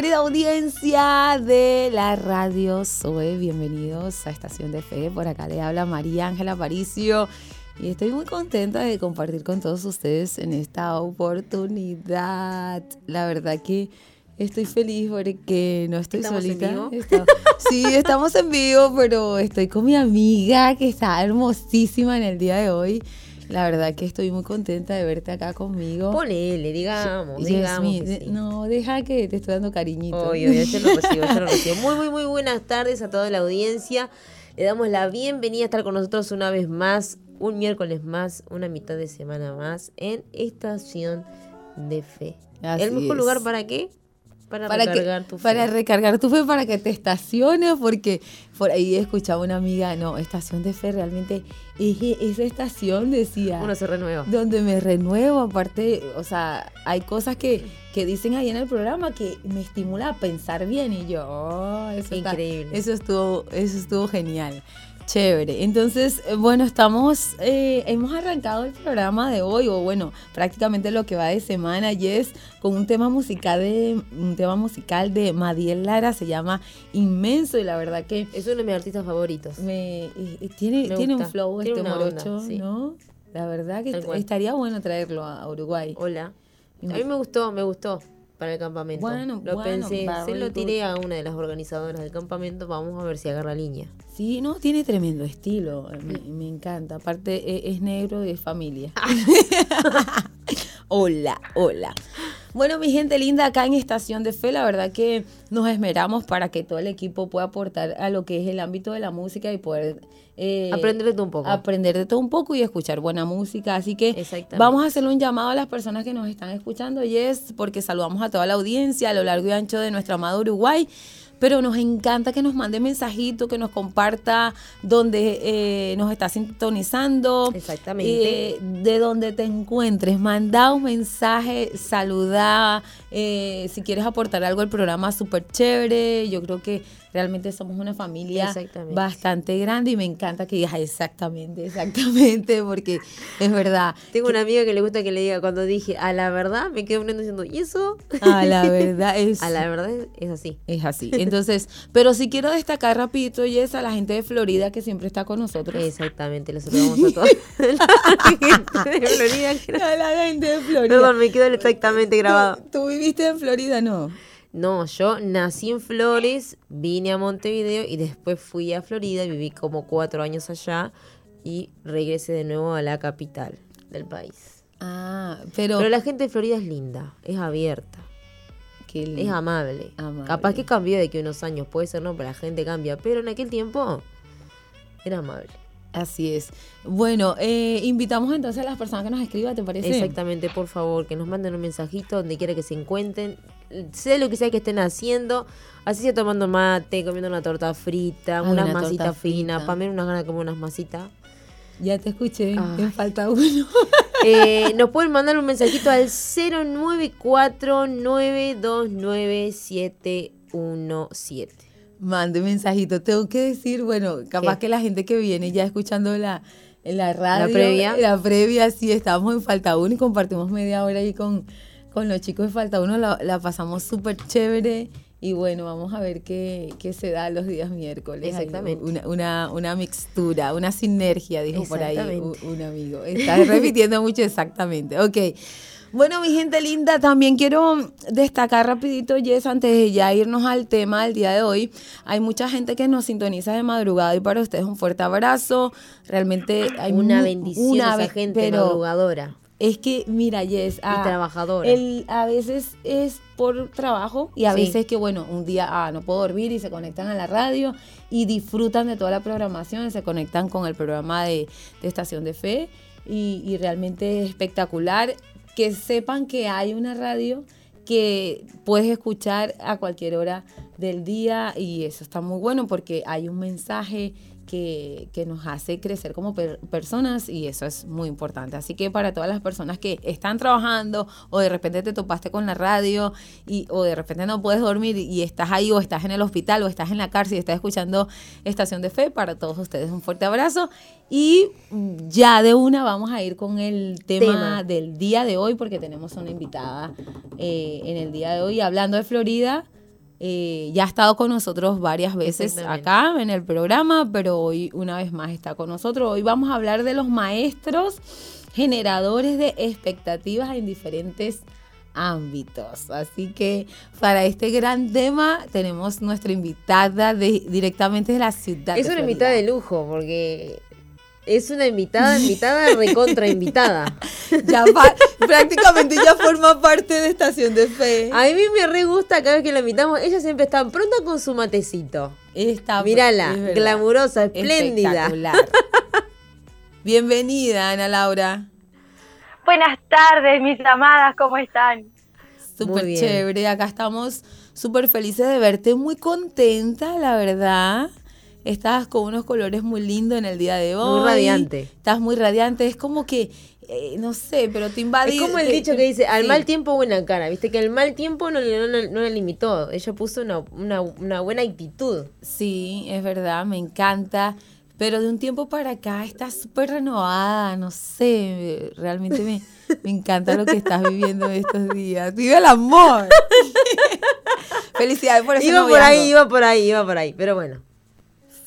querida audiencia de la radio Zoe. Bienvenidos a Estación de Fe. Por acá le habla María Ángela Paricio. Y estoy muy contenta de compartir con todos ustedes en esta oportunidad. La verdad que estoy feliz porque no estoy solita. En vivo? sí, estamos en vivo, pero estoy con mi amiga que está hermosísima en el día de hoy. La verdad que estoy muy contenta de verte acá conmigo. Ponele, digamos, Yes, digamos. mi- sí. No, deja que te estoy dando cariñito. Yo lo recibo, yo lo recibo. Muy, muy, muy buenas tardes a toda la audiencia. Le damos la bienvenida a estar con nosotros una vez más, un miércoles más, una mitad de semana más en Estación de Fe. Así ¿El mejor es. lugar para qué? Para, para recargar que, tu fe. para recargar tu fe, para que te estaciones, porque por ahí escuchaba una amiga, no, estación de fe realmente es esa estación, decía, Uno se renueva. donde me renuevo, aparte, o sea, hay cosas que, que dicen ahí en el programa que me estimula a pensar bien y yo, oh, eso está- Increíble. eso estuvo, eso estuvo genial. Chévere. Entonces, eh, bueno, estamos, eh, hemos arrancado el programa de hoy, o bueno, prácticamente lo que va de semana, y es con un tema musical de, un tema musical de Madiel Lara, se llama Inmenso, y la verdad que Es uno de mis artistas favoritos. me, y- y tiene, Me tiene un flow Tiene este onda, morocho, sí. ¿no? La verdad que estaría bueno traerlo a Uruguay. Hola. A mí me gustó, me gustó para el campamento. Bueno, lo bueno, pensé, se lo tiré a una de las organizadoras del campamento, vamos a ver si agarra línea. Sí, no, tiene tremendo estilo, me, me encanta. Aparte e- es, negro y es familia. hola, hola. Bueno, mi gente linda, acá en Estación de Fe, la verdad que nos esmeramos para que todo el equipo pueda aportar a lo que es el ámbito de la música y poder eh, Aprender de todo un poco. aprender de todo un poco y escuchar buena música. Así que vamos a hacerle un llamado a las personas que nos están escuchando, Yes, porque saludamos a toda la audiencia a lo largo y ancho de nuestro amado Uruguay. Pero nos encanta que nos mande mensajito, que nos comparta dónde eh, nos está sintonizando. Exactamente. eh, de donde te encuentres. Manda un mensaje, saluda. eh, si quieres aportar algo al programa, súper chévere. Yo creo que realmente somos una familia bastante grande y me encanta que digas exactamente, exactamente, porque es verdad. Tengo una amiga que le gusta que le diga cuando dije a la verdad, me quedo poniendo diciendo, ¿y eso? A la verdad es, A la verdad es, es así. es así. Entonces, pero sí quiero destacar rapidito, Jess, a la gente de Florida que siempre está con nosotros. Exactamente, le saludamos a todos. La gente de Florida. que- A la gente de Florida. Perdón, me quedó exactamente grabado. ¿Tú, tú viviste en Florida, no? No, yo nací en Flores, vine a Montevideo y después fui a Florida, viví como cuatro años allá y regresé de nuevo a la capital del país. Ah, pero, Pero la gente de Florida es linda, es abierta. qué lindo. Es amable. Amable. Capaz que cambió de que unos años, puede ser no, pero la gente cambia. Pero en aquel tiempo era amable. Así es. Bueno, eh, invitamos entonces a las personas que nos escriban, ¿te parece? Exactamente, por favor, que nos manden un mensajito donde quiera que se encuentren. Sea lo que sea que estén haciendo, así sea tomando mate, comiendo una torta frita, unas una masitas finas. Para mí unas ganas de comer unas masitas. Ya te escuché, Ay. me falta uno. Eh, nos pueden mandar un mensajito al 094-929-717. Mande mensajito. Tengo que decir, bueno, capaz ¿Qué? que la gente que viene ya escuchando la, en la radio. previa. La previa, sí, estamos en Falta Uno y compartimos media hora ahí con, con los chicos de Falta Uno. La, la pasamos súper chévere. Y bueno, vamos a ver qué, qué se da los días miércoles. Exactamente. Una, una, una mixtura, una sinergia, dijo por ahí un, amigo. Estás repitiendo mucho exactamente. Ok. Bueno, mi gente linda, también quiero destacar rapidito, Jess, antes de ya irnos al tema del día de hoy. Hay mucha gente que nos sintoniza de madrugada y para ustedes un fuerte abrazo. Realmente hay Una bendición una esa gente pero madrugadora Es que, mira, Jess, ah, trabajadora. el- a veces es por trabajo y a Sí. veces que, bueno, un día ah, no puedo dormir y se conectan a la radio y disfrutan de toda la programación, y se conectan con el programa de, de Estación de Fe y, y realmente es espectacular que sepan que hay una radio que puedes escuchar a cualquier hora del día y eso está muy bueno porque hay un mensaje que, que, nos hace crecer como personas y eso es muy importante. Así que para todas las personas que están trabajando o de repente te topaste con la radio y, o de repente no puedes dormir y estás ahí o estás en el hospital o estás en la cárcel y estás escuchando Estación de Fe, para todos ustedes un fuerte abrazo. Y ya de una vamos a ir con el tema, del día de hoy porque tenemos una invitada eh, en el día de hoy hablando de Florida. Eh, ya ha estado con nosotros varias veces acá en el programa, pero hoy una vez más está con nosotros. Hoy vamos a hablar de los maestros generadores de expectativas en diferentes ámbitos. Así que para este gran tema tenemos nuestra invitada de, directamente de la ciudad. Es una invitada de lujo porque es una invitada, invitada, recontra invitada. Ya prácticamente ya forma parte de Estación de Fe. A mí me re gusta cada vez que la invitamos. Ella siempre está pronta con su matecito. Está, Mírala, glamurosa, espléndida. Bienvenida, Ana Laura. Buenas tardes, mis amadas, ¿cómo están? Súper chévere, acá estamos súper felices de verte, muy contenta, la verdad. Estás con unos colores muy lindos en el día de hoy. Muy radiante. Estás muy radiante. Es como que, eh, no sé, pero te invade. Es como el dicho que dice, al mal tiempo buena cara. Viste que el mal tiempo no, no, la limitó. Ella puso una, una, buena actitud. Sí, es verdad, me encanta. Pero de un tiempo para acá estás súper renovada, no sé, realmente me, me encanta lo que estás viviendo estos días. Vive el amor. Felicidades por eso. Iba por ahí, iba por ahí, iba por ahí, pero bueno.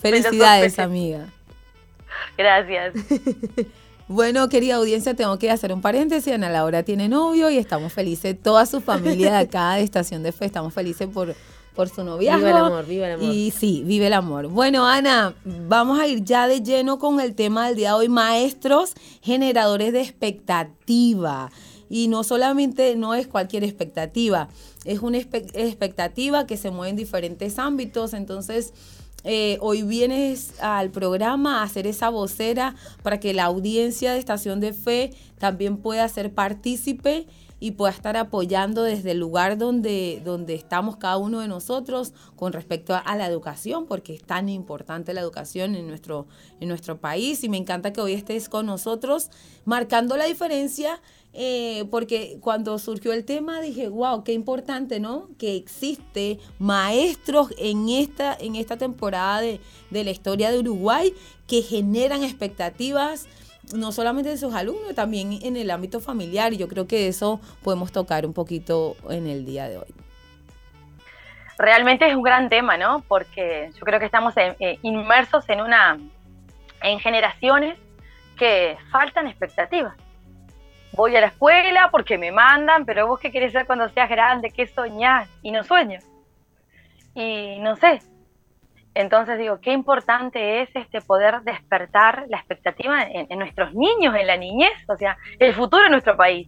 Felicidades, amiga. Gracias. Bueno, querida audiencia, tengo que hacer un paréntesis. Ana Laura tiene novio y estamos felices, toda su familia de acá de Estación de Fe, estamos felices por, por su noviazgo. Viva el amor, viva el amor. Y sí, vive el amor. Bueno, Ana, vamos a ir ya de lleno con el tema del día de hoy, maestros generadores de expectativa. Y no solamente no es cualquier expectativa, es una expectativa que se mueve en diferentes ámbitos. Entonces, eh, hoy vienes al programa a hacer esa vocera para que la audiencia de Estación de Fe también pueda ser partícipe y pueda estar apoyando desde el lugar donde, donde estamos cada uno de nosotros con respecto a, la educación, porque es tan importante la educación en nuestro, en nuestro país. Y me encanta que hoy estés con nosotros marcando la diferencia eh, porque cuando surgió el tema dije, wow, qué importante, ¿no? Que existe maestros en esta, en esta temporada de, la historia de Uruguay que generan expectativas no solamente de sus alumnos, también en el ámbito familiar. Y yo creo que eso podemos tocar un poquito en el día de hoy. Realmente es un gran tema, ¿no? Porque yo creo que estamos eh, inmersos en una, en generaciones que faltan expectativas voy a la escuela porque me mandan, pero vos qué querés ser cuando seas grande, qué soñás, y no sueño. Y no sé. Entonces digo, qué importante es este poder despertar la expectativa en, nuestros niños, en la niñez, o sea, el futuro de nuestro país.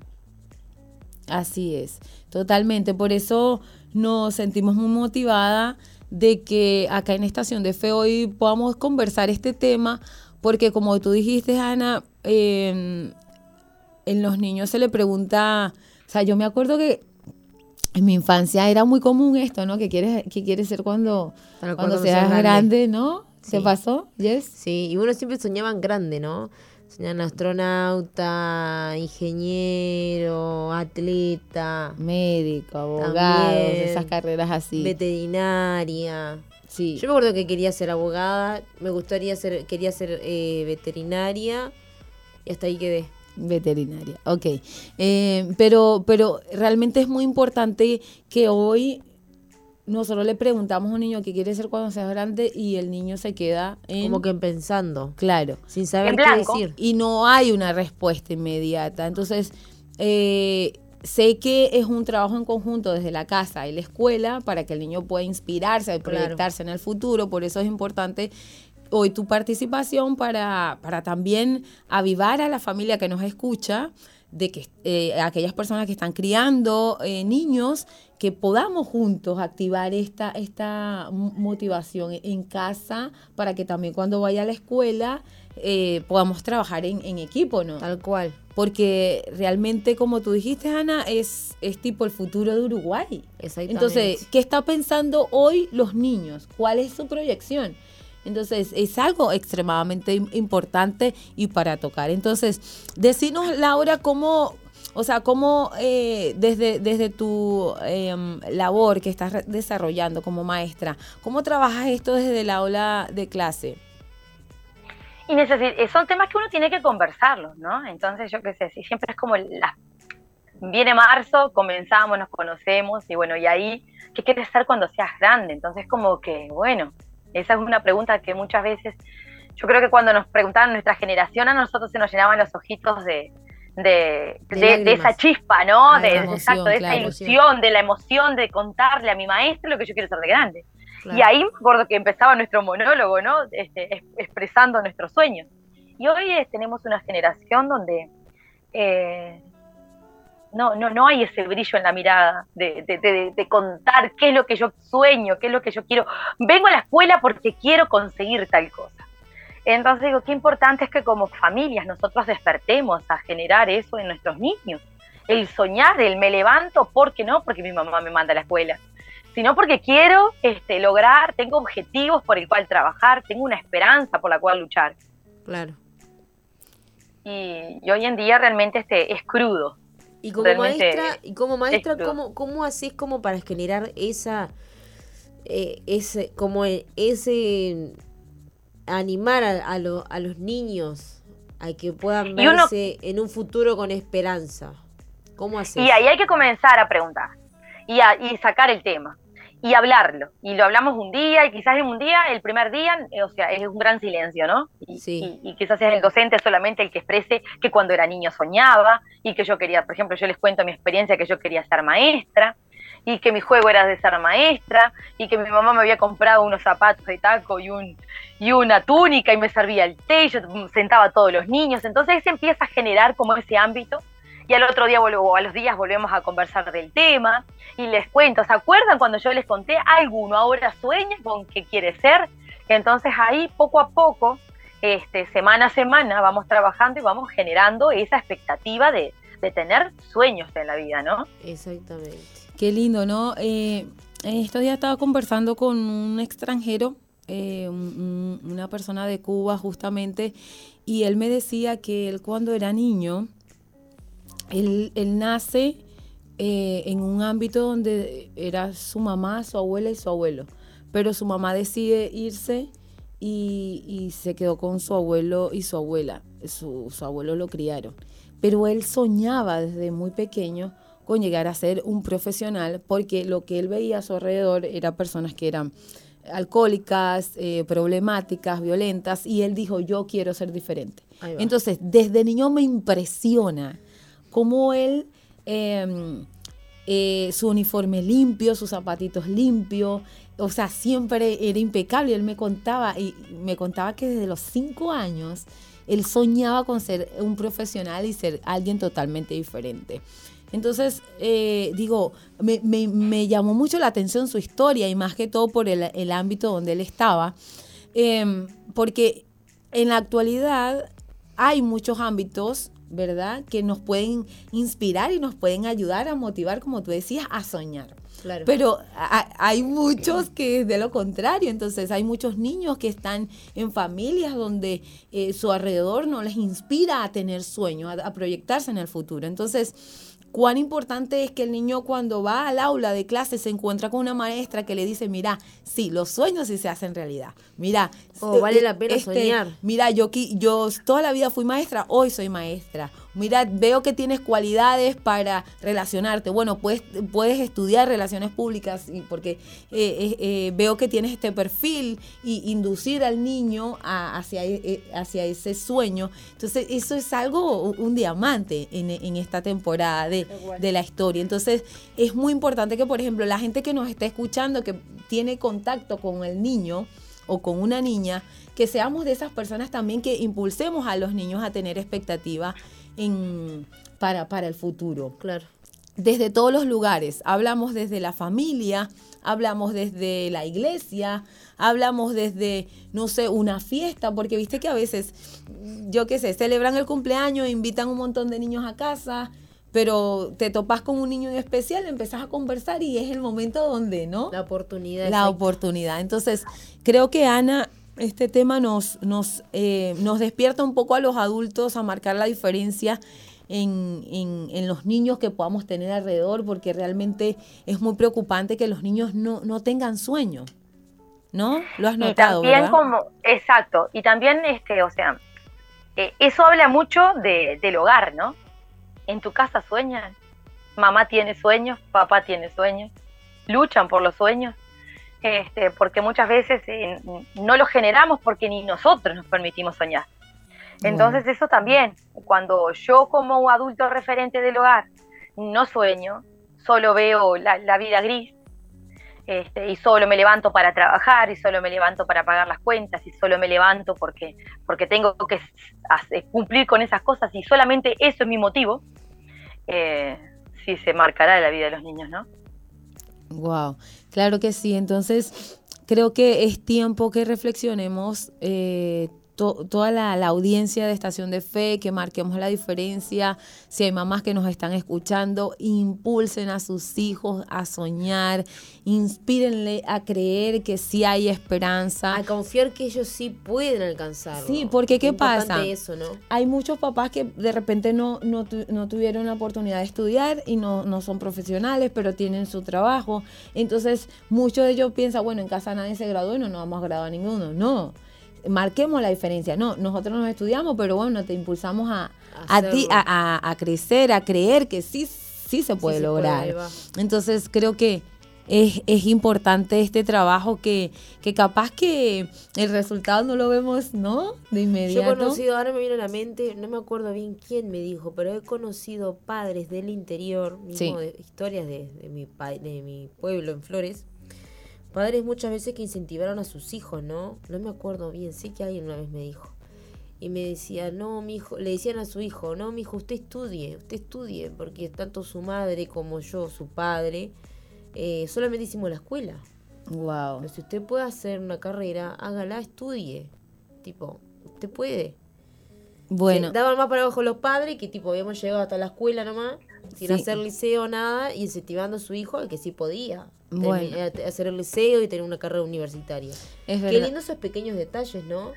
Así es, totalmente. Por eso nos sentimos muy motivada de que acá en Estación de Fe hoy podamos conversar este tema, porque como tú dijiste, Ana, eh, en los niños se le pregunta, o sea, yo me acuerdo que en mi infancia era muy común esto, ¿no? ¿Qué quieres, qué quieres ser cuando, cuando, seas grande, ¿no? ¿Se pasó? ¿Yes? Sí, y uno siempre soñaba en grande, ¿no? Soñaban astronauta, ingeniero, atleta. Médico, abogado, esas carreras así. Veterinaria. Sí. Yo me acuerdo que quería ser abogada, me gustaría ser, quería ser eh, veterinaria y hasta ahí quedé. Veterinaria, ok. Eh, pero, pero realmente es muy importante que hoy nosotros le preguntamos a un niño qué quiere ser cuando sea grande y el niño se queda en... Como que pensando. Claro. Sin saber qué decir. Y no hay una respuesta inmediata. Entonces, eh, sé que es un trabajo en conjunto desde la casa y la escuela para que el niño pueda inspirarse y proyectarse en el futuro. Por eso es importante hoy tu participación para, para también avivar a la familia que nos escucha de que eh, aquellas personas que están criando eh, niños, que podamos juntos activar esta, esta motivación en casa para que también cuando vaya a la escuela eh, podamos trabajar en, en, equipo, ¿no? Tal cual. Porque realmente, como tú dijiste, Ana, es, es tipo el futuro de Uruguay. Entonces, ¿qué está pensando hoy los niños? ¿Cuál es su proyección? Entonces, es algo extremadamente importante y para tocar. Entonces, decinos, Laura, cómo, o sea, cómo eh, desde, desde tu em, labor que estás desarrollando como maestra, ¿cómo trabajas esto desde el aula de clase? Y eh, son temas que uno tiene que conversarlos, ¿no? Entonces, yo qué sé, si siempre es como la, viene marzo, comenzamos, nos conocemos y bueno, y ahí, ¿qué quieres ser cuando seas grande? Entonces, como que, bueno, esa es una pregunta que muchas veces, yo creo que cuando nos preguntaban nuestra generación, a nosotros se nos llenaban los ojitos de, de, esa chispa, ¿no? Ah, de, exacto, de esa ilusión, de la emoción de contarle a mi maestro lo que yo quiero ser de grande. Y ahí me acuerdo que empezaba nuestro monólogo, ¿no? Este, expresando nuestros sueños. Y hoy eh, tenemos una generación donde eh, no, no, no hay ese brillo en la mirada de, contar qué es lo que yo sueño, qué es lo que yo quiero. Vengo a la escuela porque quiero conseguir tal cosa. Entonces digo, qué importante es que como familias nosotros despertemos a generar eso en nuestros niños. El soñar, el me levanto, ¿por qué no? Porque mi mamá me manda a la escuela, sino porque quiero este, lograr, tengo objetivos por el cual trabajar, tengo una esperanza por la cual luchar. Claro. Y, hoy en día realmente este, es crudo, y como maestra, y como maestra, ¿cómo, ¿cómo haces como para generar esa, eh, ese, como ese animar a, a, los niños a que puedan verse en un futuro con esperanza? ¿Cómo haces? Y ahí hay que comenzar a preguntar y, a, y sacar el tema y hablarlo. Y lo hablamos un día, y quizás en un día, el primer día, eh, o sea, es un gran silencio, ¿no? Y, sí. y, quizás es el docente solamente el que exprese que cuando era niño soñaba y que yo quería, por ejemplo, yo les cuento mi experiencia que yo quería ser maestra y que mi juego era de ser maestra y que mi mamá me había comprado unos zapatos de taco y un y una túnica y me servía el té, y yo sentaba a todos los niños, entonces se empieza a generar como ese ámbito y al otro día vuelvo, a los días volvemos a conversar del tema y les cuento, ¿se acuerdan cuando yo les conté? Alguno ahora sueña con qué quiere ser, entonces ahí poco a poco, este, semana a semana, vamos trabajando y vamos generando esa expectativa de, tener sueños en la vida, ¿no? Exactamente. Qué lindo, ¿no? Eh, estos días estaba conversando con un extranjero, eh, una persona de Cuba justamente, y él me decía que él cuando era niño, él, nace eh, en un ámbito donde era su mamá, su abuela y su abuelo, pero su mamá decide irse y, se quedó con su abuelo y su abuela. Su, abuelo lo criaron. Pero él soñaba desde muy pequeño con llegar a ser un profesional porque lo que él veía a su alrededor era personas que eran alcohólicas, eh, problemáticas, violentas, y él dijo, yo quiero ser diferente. Entonces, desde niño me impresiona cómo él, em, eh, su uniforme limpio, sus zapatitos limpios, o sea, siempre era impecable. Él me contaba, y me contaba que desde los cinco años él soñaba con ser un profesional y ser alguien totalmente diferente. Entonces, eh, digo, me, llamó mucho la atención su historia y más que todo por el, ámbito donde él estaba, em, porque en la actualidad hay muchos ámbitos ¿verdad? Que nos pueden inspirar y nos pueden ayudar a motivar, como tú decías, a soñar. Claro. Pero hay muchos que es de lo contrario, entonces hay muchos niños que están en familias donde eh, su alrededor no les inspira a tener sueños, a proyectarse en el futuro. Entonces, cuán importante es que el niño cuando va al aula de clase se encuentra con una maestra que le dice, mira, sí, los sueños sí se hacen realidad. Mira, oh, vale la pena este, soñar. Mira, yo, yo toda la vida fui maestra, hoy soy maestra mira, veo que tienes cualidades para relacionarte. Bueno, puedes, puedes estudiar relaciones públicas porque eh, eh, eh, veo que tienes este perfil y inducir al niño hacia, hacia ese sueño. Entonces, eso es algo, un diamante en, esta temporada de, de la historia. Entonces, es muy importante que, por ejemplo, la gente que nos está escuchando, que tiene contacto con el niño o con una niña, que seamos de esas personas también que impulsemos a los niños a tener expectativas en, para, para el futuro. Claro. Desde todos los lugares. Hablamos desde la familia, hablamos desde la iglesia, hablamos desde, no sé, una fiesta, porque viste que a veces, yo qué sé, celebran el cumpleaños, invitan un montón de niños a casa, pero te topas con un niño en especial, empezás a conversar y es el momento donde, ¿no? La oportunidad. La oportunidad. Entonces, creo que Ana este tema nos, nos, eh, nos despierta un poco a los adultos a marcar la diferencia en, en, los niños que podamos tener alrededor, porque realmente es muy preocupante que los niños no, no tengan sueño. ¿No? Lo has notado. Y también como, exacto, y también este, o sea, eh, eso habla mucho de, del hogar, ¿no? En tu casa sueñan, mamá tiene sueños, papá tiene sueños, luchan por los sueños, este, porque muchas veces eh, no los generamos porque ni nosotros nos permitimos soñar. Entonces eso también, cuando yo como adulto referente del hogar no sueño, solo veo la, vida gris, este, y solo me levanto para trabajar, y solo me levanto para pagar las cuentas, y solo me levanto porque, porque tengo que cumplir con esas cosas, y solamente eso es mi motivo, eh, sí se marcará la vida de los niños, ¿no? Wow, claro que sí. Entonces, creo que es tiempo que reflexionemos eh, toda la, audiencia de Estación de Fe, que marquemos la diferencia. Si hay mamás que nos están escuchando, impulsen a sus hijos a soñar, inspírenle a creer que sí hay esperanza. A confiar que ellos sí pueden alcanzarlo. Sí, porque ¿qué pasa? Eso, ¿no? Hay muchos papás que de repente no, no, tuvieron la oportunidad de estudiar y no, no son profesionales, pero tienen su trabajo. Entonces, muchos de ellos piensan, bueno, en casa nadie se graduó y no nos vamos a graduar ninguno. No marquemos la diferencia. No, nosotros nos estudiamos, pero bueno, te impulsamos a, a ti, a, crecer, a creer que sí, sí se puede lograr. Entonces creo que es, es, importante este trabajo que, que capaz que el resultado no lo vemos, ¿no? De inmediato. Yo he conocido, ahora me viene a la mente, no me acuerdo bien quién me dijo, pero he conocido padres del interior, mismo de, historias de, de, mi, de mi pueblo en Flores, Padres muchas veces que incentivaron a sus hijos, ¿no? No me acuerdo bien, sé que alguien una vez me dijo. Y me decía, no, mi hijo, le decían a su hijo, no, mi hijo, usted estudie, usted estudie, porque tanto su madre como yo, su padre, eh, solamente hicimos la escuela. Wow. Pero si usted puede hacer una carrera, hágala, estudie. Tipo, usted puede. Bueno. daban más para abajo los padres que tipo habíamos llegado hasta la escuela nomás, sin hacer liceo nada, y incentivando a su hijo al que sí podía bueno. hacer el liceo y tener una carrera universitaria. Es Qué lindo esos pequeños detalles, ¿no?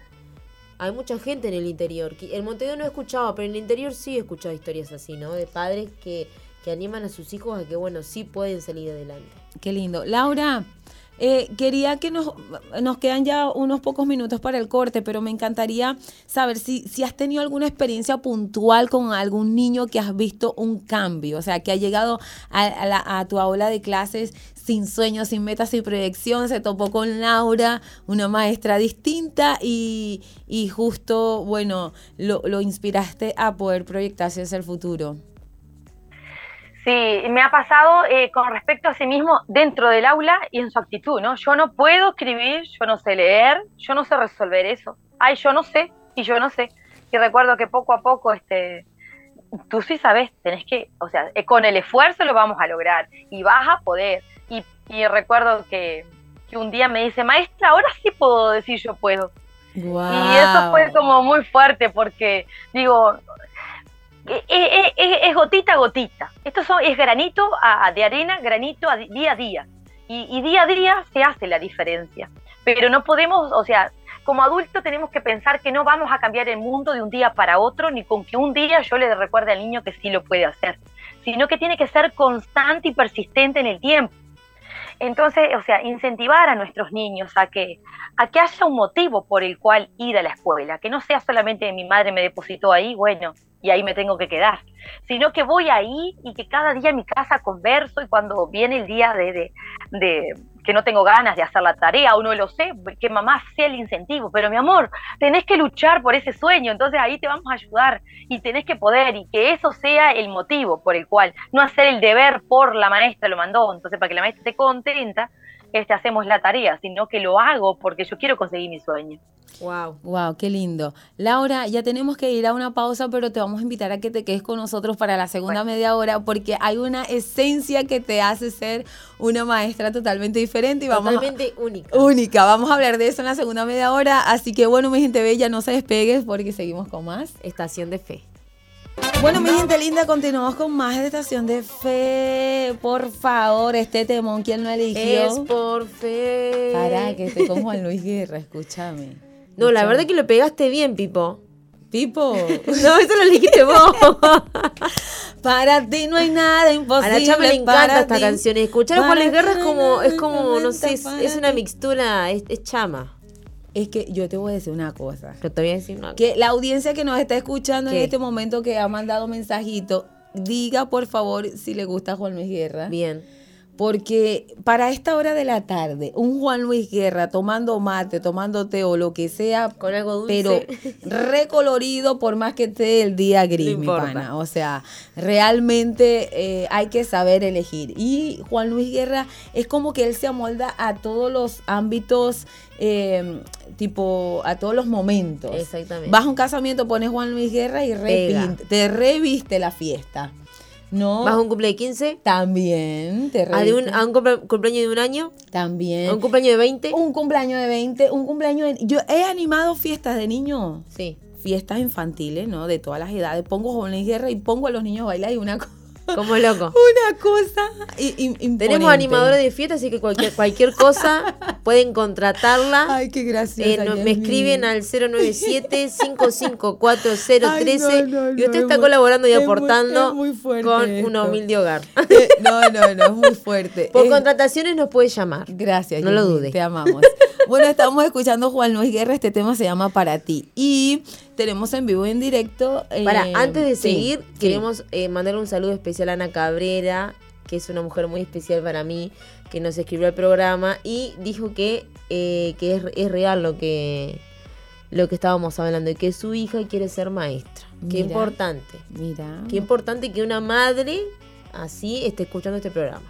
Hay mucha gente en el interior. En Montevideo no he escuchado, pero en el interior sí he escuchado historias así, ¿no? De padres que, que animan a sus hijos a que, bueno, sí pueden salir adelante. Qué lindo. Laura, eh, quería que nos, nos quedan ya unos pocos minutos para el corte, pero me encantaría saber si, si has tenido alguna experiencia puntual con algún niño que has visto un cambio, o sea, que ha llegado a, a tu aula de clases sin sueños, sin metas, sin proyección, se topó con Laura, una maestra distinta y, y justo, bueno, lo, lo inspiraste a poder proyectarse hacia el futuro. Sí, me ha pasado eh, con respecto a sí mismo dentro del aula y en su actitud, ¿no? Yo no puedo escribir, yo no sé leer, yo no sé resolver eso. Ay, yo no sé y yo no sé. Y recuerdo que poco a poco, este, tú sí sabes, tenés que, o sea, eh, con el esfuerzo lo vamos a lograr y vas a poder. Y, y recuerdo que, que, un día me dice, maestra, ahora sí puedo decir yo puedo. Y eso fue como muy fuerte porque, digo, es, gotita a gotita. Esto son, es granito de arena, granito a día a día. Y, día a día se hace la diferencia. Pero no podemos, o sea, como adultos tenemos que pensar que no vamos a cambiar el mundo de un día para otro, ni con que un día yo le recuerde al niño que sí lo puede hacer, sino que tiene que ser constante y persistente en el tiempo. Entonces, o sea, incentivar a nuestros niños a que, a que haya un motivo por el cual ir a la escuela, que no sea solamente mi madre me depositó ahí, bueno, y ahí me tengo que quedar, sino que voy ahí y que cada día en mi casa converso y cuando viene el día de, de, que no tengo ganas de hacer la tarea o no lo sé, que mamá sea el incentivo, pero mi amor, tenés que luchar por ese sueño, entonces ahí te vamos a ayudar y tenés que poder y que eso sea el motivo por el cual, no hacer el deber por la maestra lo mandó, entonces para que la maestra esté contenta, este, hacemos la tarea, sino que lo hago porque yo quiero conseguir mi sueño. Wow. Wow, qué lindo. Laura, ya tenemos que ir a una pausa, pero te vamos a invitar a que te quedes con nosotros para la segunda media hora porque hay una esencia que te hace ser una maestra totalmente diferente y vamos totalmente única. Única. Vamos a hablar de eso en la segunda media hora, así que bueno, mi gente bella, no se despegues porque seguimos con más Estación de Fe. Bueno, mi gente linda, continuamos con más de Estación de Fe. Por favor, este temón, ¿quién lo eligió? Es por fe. Para que esté con Juan Luis Guerra, escúchame. No, la verdad que lo pegaste bien, Pipo. Pipo. no, eso lo dijiste vos. para ti no hay nada imposible. A la chama le encanta esta canción. Escuchar a Juan Luis Guerra es como, es como, no sé, es, una mixtura, es, chama. Es que yo te voy a decir una cosa. Que te voy a decir una Que la audiencia que nos está escuchando en este momento, que ha mandado mensajito, diga por favor si le gusta Juan Luis Guerra. Bien porque para esta hora de la tarde, un Juan Luis Guerra tomando mate, tomando té o lo que sea, con algo dulce. pero recolorido por más que esté el día gris, mi pana. O sea, realmente eh, hay que saber elegir. Y Juan Luis Guerra es como que él se amolda a todos los ámbitos, eh, tipo, a todos los momentos. Exactamente. Vas a un casamiento, pones Juan Luis Guerra y te reviste la fiesta. No. ¿Vas a un cumpleaños de 15? También. Te ¿A, un, ¿A, un cumpleaños de un año? También. ¿A un cumpleaños de 20? Un cumpleaños de 20, un cumpleaños de... Yo he animado fiestas de niños. Sí. Fiestas infantiles, ¿no? De todas las edades. Pongo jóvenes guerra y pongo a los niños a bailar y una cosa como loco. Una cosa Tenemos animadores de fiesta, así que cualquier, cualquier cosa pueden contratarla. Ay, qué graciosa. Eh, me escriben al 097-554-013 y usted está colaborando y aportando con un humilde hogar. Eh, no, no, no, es muy fuerte. Por contrataciones nos puede llamar. Gracias. No lo dudes. Te amamos. bueno, estamos escuchando Juan Luis Guerra. Este tema se llama Para ti. Y tenemos en vivo y en directo. Para, eh, antes de seguir, queremos eh, mandar un saludo especial a Ana Cabrera, que es una mujer muy especial para mí, que nos escribió el programa y dijo que, eh, que es, real lo que, lo que estábamos hablando y que su hija quiere ser maestra. Qué importante. Mira. Qué importante que una madre así esté escuchando este programa.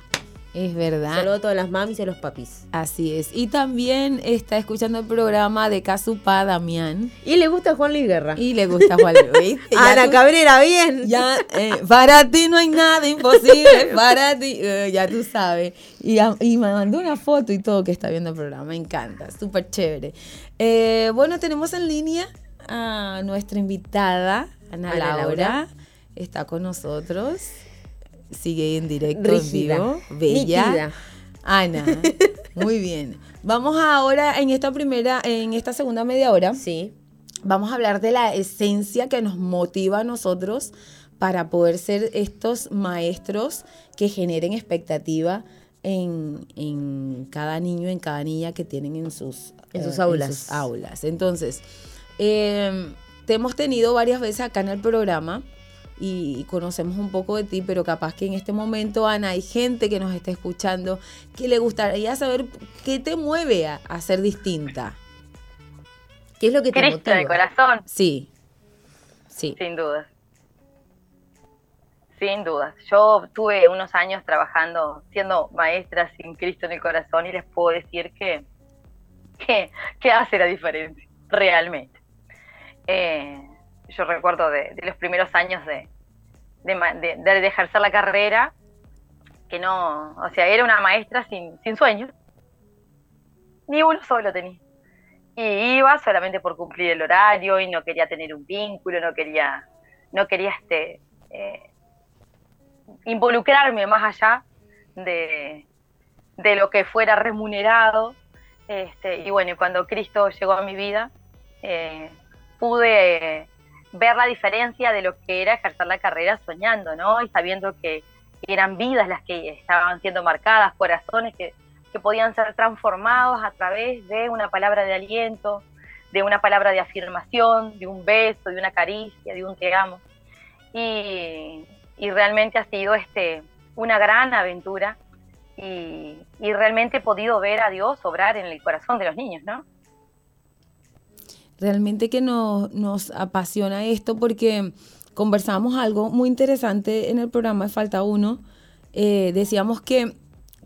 Es verdad. Saludos a todas las mamis y a los papis. Así es. Y también está escuchando el programa de Casupa Damián. Y le gusta Juan Luis Guerra. Y le gusta Juan Luis. Ana Cabrera, bien. Ya, eh, para ti no hay nada imposible. Para ti, eh, ya tú sabes. Y, me mandó una foto y todo que está viendo el programa. Me encanta. Súper chévere. Eh, bueno, tenemos en línea a nuestra invitada, Ana, Laura. Está con nosotros sigue en directo en vivo. Bella. Ana, muy bien. Vamos ahora en esta primera, en esta segunda media hora. Sí. Vamos a hablar de la esencia que nos motiva a nosotros para poder ser estos maestros que generen expectativa en, cada niño, en cada niña que tienen en sus, en sus aulas. En sus aulas. Entonces, eh, te hemos tenido varias veces acá en el programa y conocemos un poco de ti, pero capaz que en este momento, Ana, hay gente que nos está escuchando que le gustaría saber qué te mueve a, ser distinta. ¿Qué es lo que te Cristo motiva? el corazón. Sí, sí. Sin dudas. Sin dudas. Yo tuve unos años trabajando, siendo maestra sin Cristo en el corazón y les puedo decir que, que, hace la diferencia, realmente. Eh, yo recuerdo de, los primeros años de, de, ejercer la carrera, que no, o sea, era una maestra sin, sin sueños, ni uno solo tenía. Y iba solamente por cumplir el horario y no quería tener un vínculo, no quería, no quería este, eh, involucrarme más allá de, de, lo que fuera remunerado. Este, y bueno, cuando Cristo llegó a mi vida, eh, pude ver la diferencia de lo que era ejercer la carrera soñando, ¿no? Y sabiendo que eran vidas las que estaban siendo marcadas, corazones que, podían ser transformados a través de una palabra de aliento, de una palabra de afirmación, de un beso, de una caricia, de un te amo. Y, realmente ha sido este, una gran aventura y, y realmente he podido ver a Dios obrar en el corazón de los niños, ¿no? Realmente que nos, nos apasiona esto porque conversamos algo muy interesante en el programa de Falta Uno. Eh, decíamos que,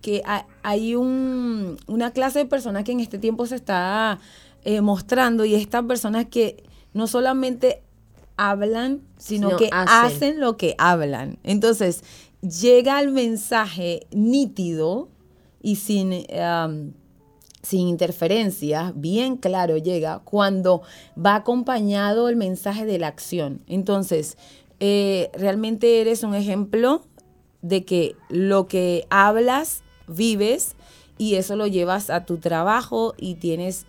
que hay un, una clase de personas que en este tiempo se está eh, mostrando y estas personas que no solamente hablan, sino, que hacen. lo que hablan. Entonces, llega el mensaje nítido y sin sin interferencias, bien claro llega cuando va acompañado el mensaje de la acción. Entonces, eh, realmente eres un ejemplo de que lo que hablas, vives y eso lo llevas a tu trabajo y tienes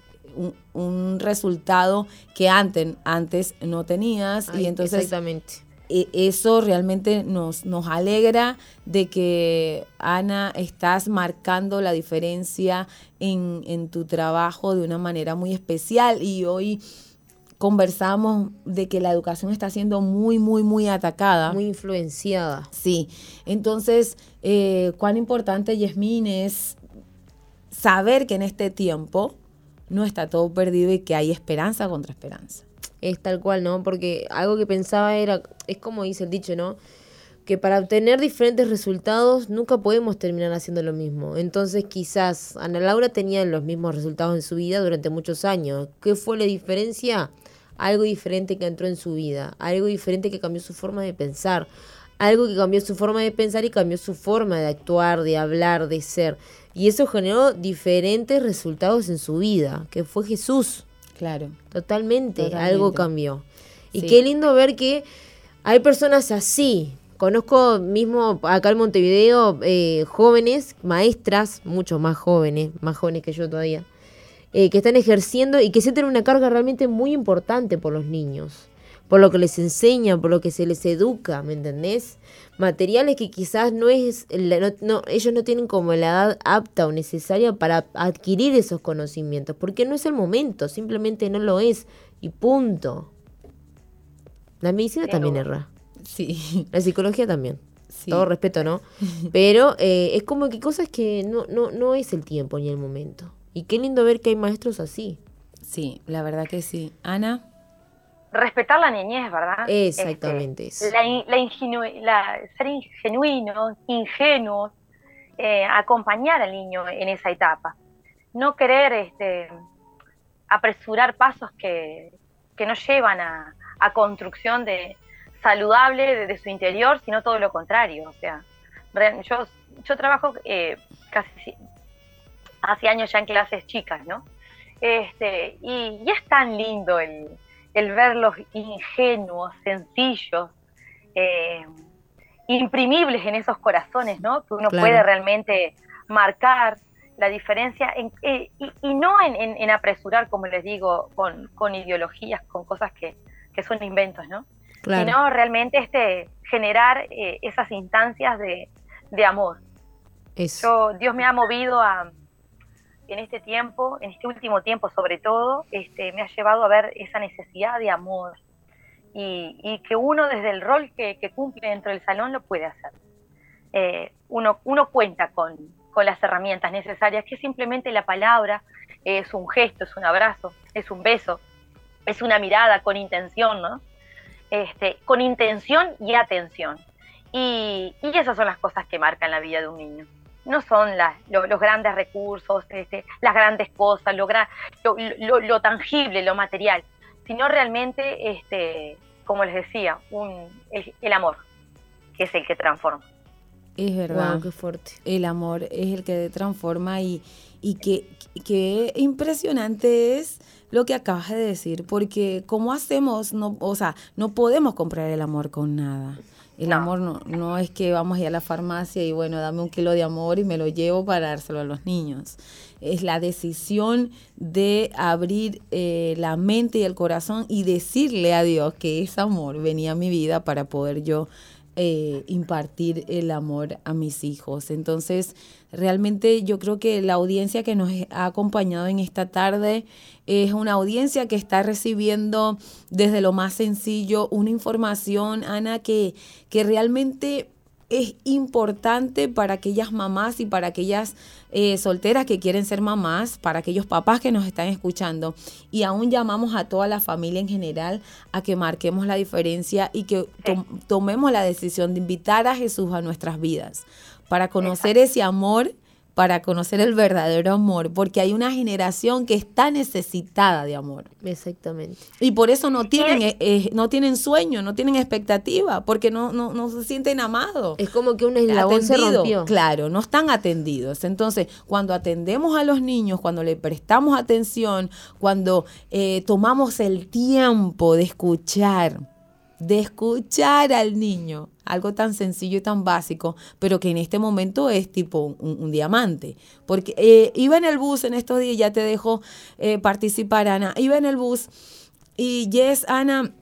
un, resultado que antes, antes no tenías. y entonces exactamente. E, eso realmente nos, nos alegra de que, Ana, estás marcando la diferencia en, en tu trabajo de una manera muy especial. Y hoy conversamos de que la educación está siendo muy, muy, muy atacada. Muy influenciada. Sí. Entonces, eh, cuán importante, Yasmín, es saber que en este tiempo no está todo perdido y que hay esperanza contra esperanza. Es tal cual, ¿no? Porque algo que pensaba era, es como dice el dicho, ¿no? que para obtener diferentes resultados nunca podemos terminar haciendo lo mismo. Entonces quizás Ana Laura tenía los mismos resultados en su vida durante muchos años. ¿Qué fue la diferencia? algo diferente que entró en su vida, algo diferente que cambió su forma de pensar, algo que cambió su forma de pensar y cambió su forma de actuar, de hablar, de ser. Y eso generó diferentes resultados en su vida, que fue Jesús. Claro. Totalmente, algo cambió. Y qué lindo ver que hay personas así. Conozco mismo acá en Montevideo eh, jóvenes, maestras, mucho más jóvenes, más jóvenes que yo todavía, eh, que están ejerciendo y que sienten una carga realmente muy importante por los niños, por lo que les enseñan, por lo que se les educa, ¿me entendés? Materiales que quizás no es, no, ellos no tienen como la edad apta o necesaria para adquirir esos conocimientos, porque no es el momento, simplemente no lo es y punto. La medicina también erra. Sí. La psicología también. Todo respeto, ¿no? Pero eh, es como que cosas que no, no, no es el tiempo ni el momento. Y qué lindo ver que hay maestros así. Sí, la verdad que sí. Ana. Respetar la niñez, ¿verdad? Exactamente. Este, la, la, ser ingenuino, ingenuo, eh, acompañar al niño en esa etapa. No querer este, apresurar pasos que, que no llevan a, a construcción de saludable de, su interior, sino todo lo contrario. O sea, yo, yo trabajo eh, casi hace años ya en clases chicas, ¿no? Este, y, es tan lindo el, el verlos ingenuos, sencillos, eh, imprimibles en esos corazones, ¿no? Que uno puede realmente marcar la diferencia eh, y, no en, apresurar, como les digo, con, ideologías, con cosas que, son inventos, ¿no? Sino realmente este, generar eh, esas instancias de, amor. Yo, Dios me ha movido a, en este tiempo, en este último tiempo sobre todo, este, me ha llevado a ver esa necesidad de amor y, que uno desde el rol que, cumple dentro del salón lo puede hacer. Eh, uno, uno cuenta con, las herramientas necesarias, que simplemente la palabra es un gesto, es un abrazo, es un beso, es una mirada con intención, ¿no? Este, con intención y atención. y esas son las cosas que marcan la vida de un niño no son los grandes recursos, este, las grandes cosas, lo, lo, tangible, lo material, sino realmente, este, como les decía, un, el, amor, que es el que transforma. Es verdad. qué fuerte. El amor es el que transforma y, y que, que impresionante es lo que acabas de decir, porque ¿cómo hacemos? No, o sea, no podemos comprar el amor con nada. El amor no, no es que vamos a ir a la farmacia y bueno, dame un kilo de amor y me lo llevo para dárselo a los niños. Es la decisión de abrir eh, la mente y el corazón y decirle a Dios que ese amor venía a mi vida para poder yo eh, impartir el amor a mis hijos. Entonces, realmente yo creo que la audiencia que nos ha acompañado en esta tarde es una audiencia que está recibiendo desde lo más sencillo una información, Ana, que, que realmente es importante para aquellas mamás y para aquellas eh, solteras que quieren ser mamás, para aquellos papás que nos están escuchando. Y aún llamamos a toda la familia en general a que marquemos la diferencia y que tomemos la decisión de invitar a Jesús a nuestras vidas. Para conocer ese amor para conocer el verdadero amor, porque hay una generación que está necesitada de amor. Exactamente. Y por eso no tienen, eh, eh, no tienen sueño, no tienen expectativa, porque no, no, no se sienten amados. Es como que un eslabón se rompió. Claro, no están atendidos. Entonces, cuando atendemos a los niños, cuando le prestamos atención, cuando eh, tomamos el tiempo de escuchar, de escuchar al niño, algo tan sencillo y tan básico, pero que en este momento es tipo un, diamante. Porque eh, iba en el bus en estos días, ya te dejo eh, participar, Ana, iba en el bus y Yes, Ana,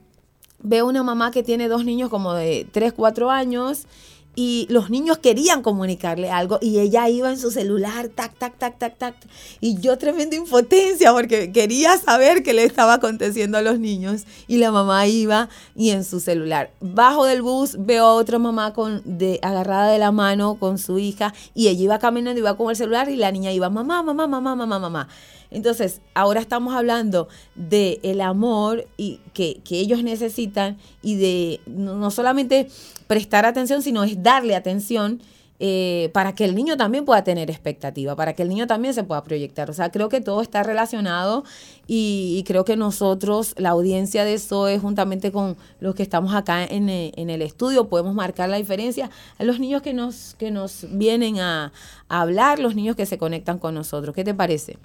veo una mamá que tiene dos niños como de 3, 4 años y los niños querían comunicarle algo y ella iba en su celular, tac, tac, tac, tac, tac. Y yo tremenda impotencia porque quería saber qué le estaba aconteciendo a los niños y la mamá iba y en su celular. Bajo del bus veo a otra mamá con, de, agarrada de la mano con su hija y ella iba caminando, iba con el celular y la niña iba, mamá, mamá, mamá, mamá, mamá. Entonces, ahora estamos hablando de el amor y que, ellos necesitan y de no, solamente prestar atención, sino es darle atención eh, para que el niño también pueda tener expectativa, para que el niño también se pueda proyectar. O sea, creo que todo está relacionado y, creo que nosotros, la audiencia de SOE, juntamente con los que estamos acá en, eh, el estudio, podemos marcar la diferencia a los niños que nos, que nos vienen a hablar, los niños que se conectan con nosotros. ¿Qué te parece?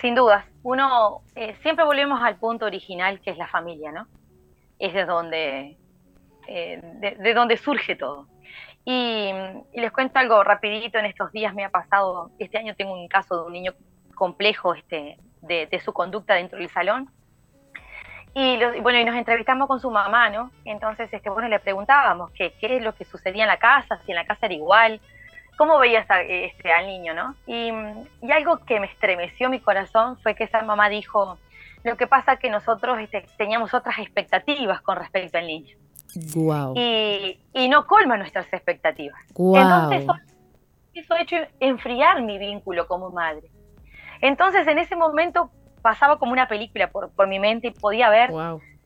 Sin dudas, uno eh, siempre volvemos al punto original que es la familia, ¿no? Es de donde, eh, de, donde surge todo. Y, les cuento algo rapidito, en estos días me ha pasado, este año tengo un caso de un niño complejo este, de, su conducta dentro del salón. Y bueno, y nos entrevistamos con su mamá, ¿no? Entonces, este, bueno, le preguntábamos qué es lo que sucedía en la casa, si en la casa era igual, cómo veías este, al niño, ¿no? Y, algo que me estremeció mi corazón fue que esa mamá dijo, lo que pasa es que nosotros este, teníamos otras expectativas con respecto al niño. Wow. Y, no colma nuestras expectativas. Entonces eso, eso ha hecho enfriar mi vínculo como madre. Entonces en ese momento pasaba como una película por, por mi mente y podía ver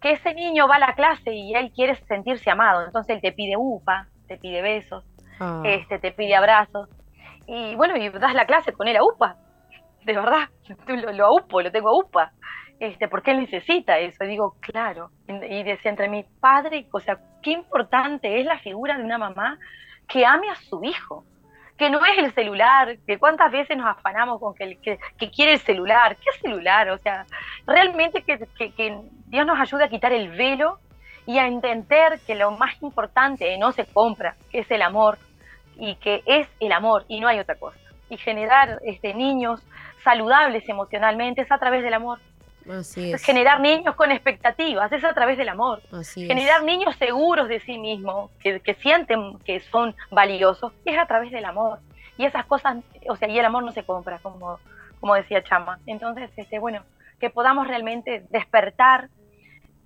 que ese niño va a la clase y él quiere sentirse amado. Entonces él te pide upa, te pide besos, Ah. este, te pide abrazos. Y bueno, y das la clase con él a UPA. De verdad, lo, lo upo, lo tengo a UPA. Este, porque él necesita eso. Digo, claro. Y decía entre mi padre, o sea, qué importante es la figura de una mamá que ame a su hijo. Que no es el celular, que cuántas veces nos afanamos con que, que, quiere el celular. ¿Qué celular? O sea, realmente que, que Dios nos ayude a quitar el velo y a entender que lo más importante no se compra, que es el amor, y que es el amor y no hay otra cosa. Y generar este, niños saludables emocionalmente es a través del amor. Así es. Generar niños con expectativas es a través del amor. Generar niños seguros de sí mismos, que, sienten que son valiosos, es a través del amor. Y esas cosas, o sea, y el amor no se compra, como, como decía Chama. Entonces, este, bueno, que podamos realmente despertar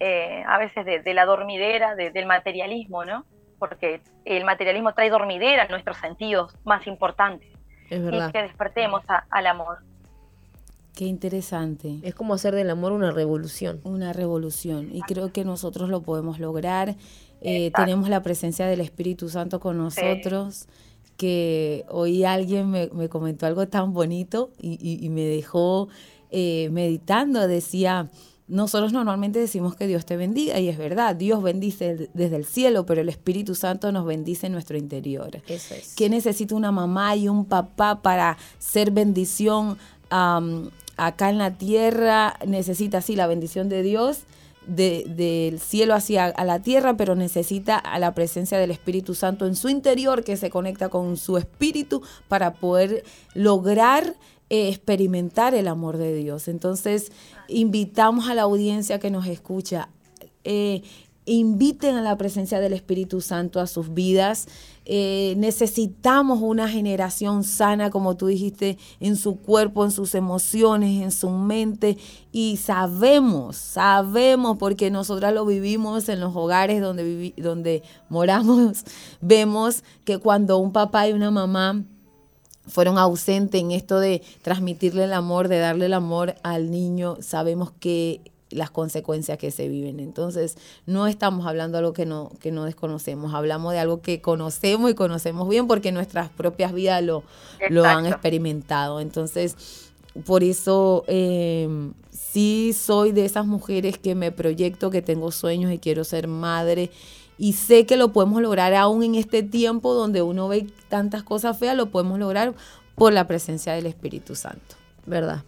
eh, a veces de, la dormidera, del materialismo, ¿no? Porque el materialismo trae dormidera en nuestros sentidos más importantes. Es verdad. Y que despertemos al amor. Qué interesante. Es como hacer del amor una revolución. Una revolución. Y creo que nosotros lo podemos lograr. Eh, tenemos la presencia del Espíritu Santo con nosotros. Que hoy alguien me, comentó algo tan bonito y, me dejó eh, meditando. Decía, nosotros normalmente decimos que Dios te bendiga y es verdad, Dios bendice desde el cielo, pero el Espíritu Santo nos bendice en nuestro interior. Eso es. ¿Qué necesita una mamá y un papá para ser bendición acá en la tierra? Necesita, sí, la bendición de Dios del cielo hacia a la tierra, pero necesita a la presencia del Espíritu Santo en su interior que se conecta con su espíritu para poder lograr experimentar el amor de Dios. Entonces, invitamos a la audiencia que nos escucha, eh, inviten a la presencia del Espíritu Santo a sus vidas. Eh, necesitamos una generación sana, como tú dijiste, en su cuerpo, en sus emociones, en su mente. Y sabemos, sabemos, porque nosotras lo vivimos en los hogares donde, donde moramos, vemos que cuando un papá y una mamá fueron ausentes en esto de transmitirle el amor, de darle el amor al niño, sabemos que las consecuencias que se viven. Entonces, no estamos hablando de algo que no, que no desconocemos, hablamos de algo que conocemos y conocemos bien porque nuestras propias vidas lo, lo han experimentado. Entonces, por eso eh, sí soy de esas mujeres que me proyecto, que tengo sueños y quiero ser madre y sé que lo podemos lograr aún en este tiempo donde uno ve tantas cosas feas, lo podemos lograr por la presencia del Espíritu Santo, ¿verdad?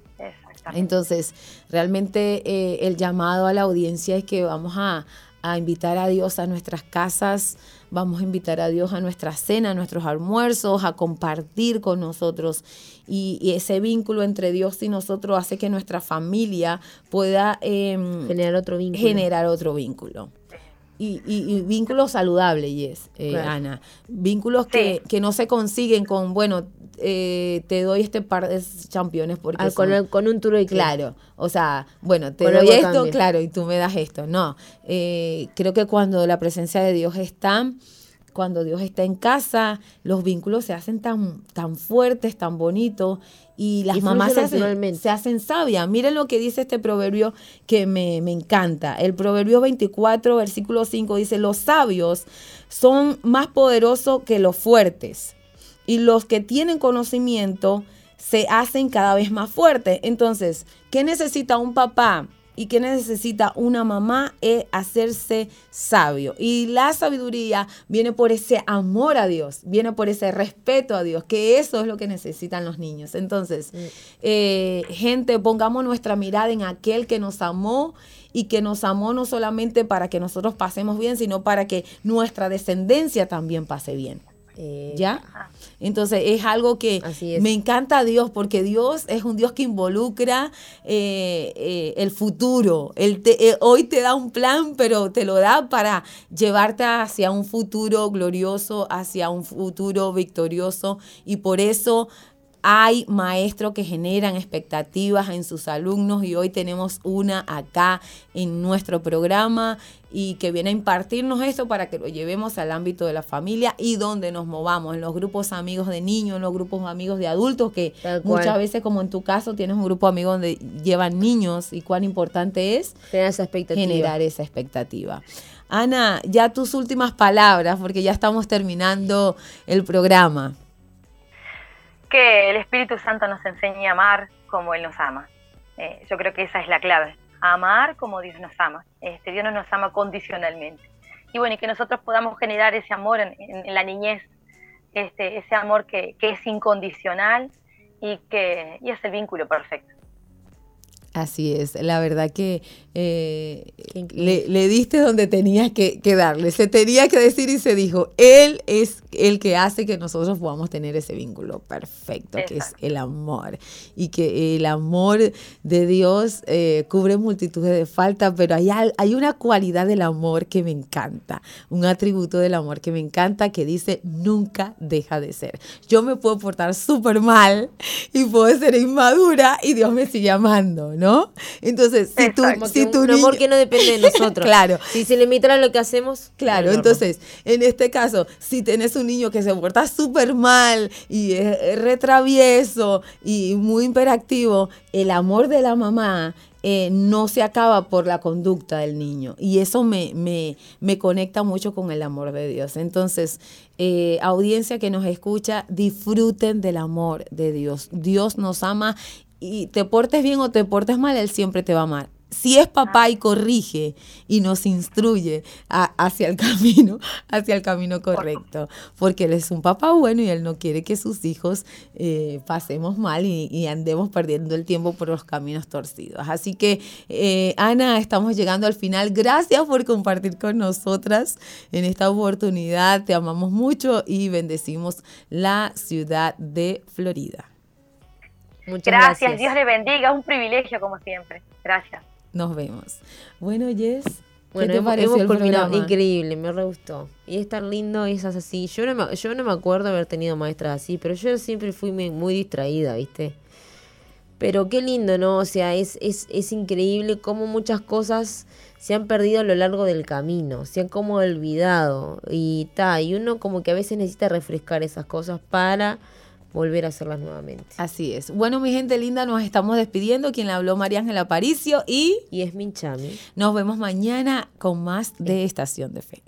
Entonces, realmente eh, el llamado a la audiencia es que vamos a, a invitar a Dios a nuestras casas, vamos a invitar a Dios a nuestra cena, a nuestros almuerzos, a compartir con nosotros. Y, ese vínculo entre Dios y nosotros hace que nuestra familia pueda em, generar otro vínculo. Generar otro vínculo. Y, vínculos saludables, Yes, eh, Ana. Vínculos que, que, no se consiguen con, bueno, eh, te doy este par de championes porque ah, con, un turo y claro o sea bueno te doy esto claro y tú me das esto. No eh, creo que cuando la presencia de Dios está cuando Dios está en casa los vínculos se hacen tan tan fuertes tan bonitos y las mamás se hacen, se hacen sabias. Miren lo que dice este proverbio que me, me, encanta. El proverbio 24, versículo 5 dice, los sabios son más poderosos que los fuertes y los que tienen conocimiento se hacen cada vez más fuertes. Entonces, ¿qué necesita un papá? Y qué necesita una mamá es hacerse sabio. Y la sabiduría viene por ese amor a Dios, viene por ese respeto a Dios, que eso es lo que necesitan los niños. Entonces, eh, gente, pongamos nuestra mirada en aquel que nos amó y que nos amó no solamente para que nosotros pasemos bien, sino para que nuestra descendencia también pase bien. Eh, ¿Ya? Entonces es algo que me encanta a Dios porque Dios es un Dios que involucra eh, eh, el futuro. hoy te da un plan, pero te lo da para llevarte hacia un futuro glorioso, hacia un futuro victorioso. Y por eso hay maestros que generan expectativas en sus alumnos y hoy tenemos una acá en nuestro programa y que viene a impartirnos eso para que lo llevemos al ámbito de la familia y donde nos movamos, en los grupos amigos de niños, en los grupos amigos de adultos, que muchas veces, como en tu caso, tienes un grupo amigo donde llevan niños y cuán importante es generar esa expectativa. Ana, ya tus últimas palabras, porque ya estamos terminando el programa que el Espíritu Santo nos enseñe a amar como Él nos ama. Eh, yo creo que esa es la clave, amar como Dios nos ama. Este, Dios no nos ama condicionalmente. Y bueno, y que nosotros podamos generar ese amor en, la niñez, este, ese amor que, que, es incondicional y que y es el vínculo perfecto. Así es, la verdad que eh, le, diste donde tenías que, darle, se tenía que decir y se dijo, Él es el que hace que nosotros podamos tener ese vínculo perfecto, que es el amor, y que el amor de Dios eh, cubre multitudes de faltas, pero hay, hay una cualidad del amor que me encanta, un atributo del amor que me encanta que dice, nunca deja de ser. Yo me puedo portar súper mal y puedo ser inmadura y Dios me sigue amando, ¿no? Entonces, si tú, si tu un amor que no depende de nosotros. claro. Si se limita a lo que hacemos. Claro, entonces, en este caso, si tenés un niño que se porta súper mal y es retravieso y muy imperactivo, el amor de la mamá eh, no se acaba por la conducta del niño. Y eso me, me, me conecta mucho con el amor de Dios. Entonces, eh, audiencia que nos escucha, disfruten del amor de Dios. Dios nos ama y te portes bien o te portes mal, Él siempre te va a amar. Si es papá y corrige y nos instruye hacia el camino, hacia el camino correcto, porque Él es un papá bueno y Él no quiere que sus hijos eh, pasemos mal y, andemos perdiendo el tiempo por los caminos torcidos. Así que, eh, Ana, estamos llegando al final. Gracias por compartir con nosotras en esta oportunidad. Te amamos mucho y bendecimos la ciudad de Florida gracias. Dios le bendiga, un privilegio como siempre. Gracias. Nos vemos. Bueno, Jess. Bueno, hemos, hemos increíble, me re gustó. Y es tan lindo esas así. Yo no, me, yo no me acuerdo haber tenido maestras así, pero yo siempre fui muy, distraída, ¿viste? Pero qué lindo, ¿no? O sea, es, es, es increíble cómo muchas cosas se han perdido a lo largo del camino, se han como olvidado. Y ta, y uno como que a veces necesita refrescar esas cosas para volver a hacerlas nuevamente. Así es. Bueno, mi gente linda, nos estamos despidiendo. Quien le habló María Ángela Aparicio y... Y es Minchami. Nos vemos mañana con más de Estación de Fe.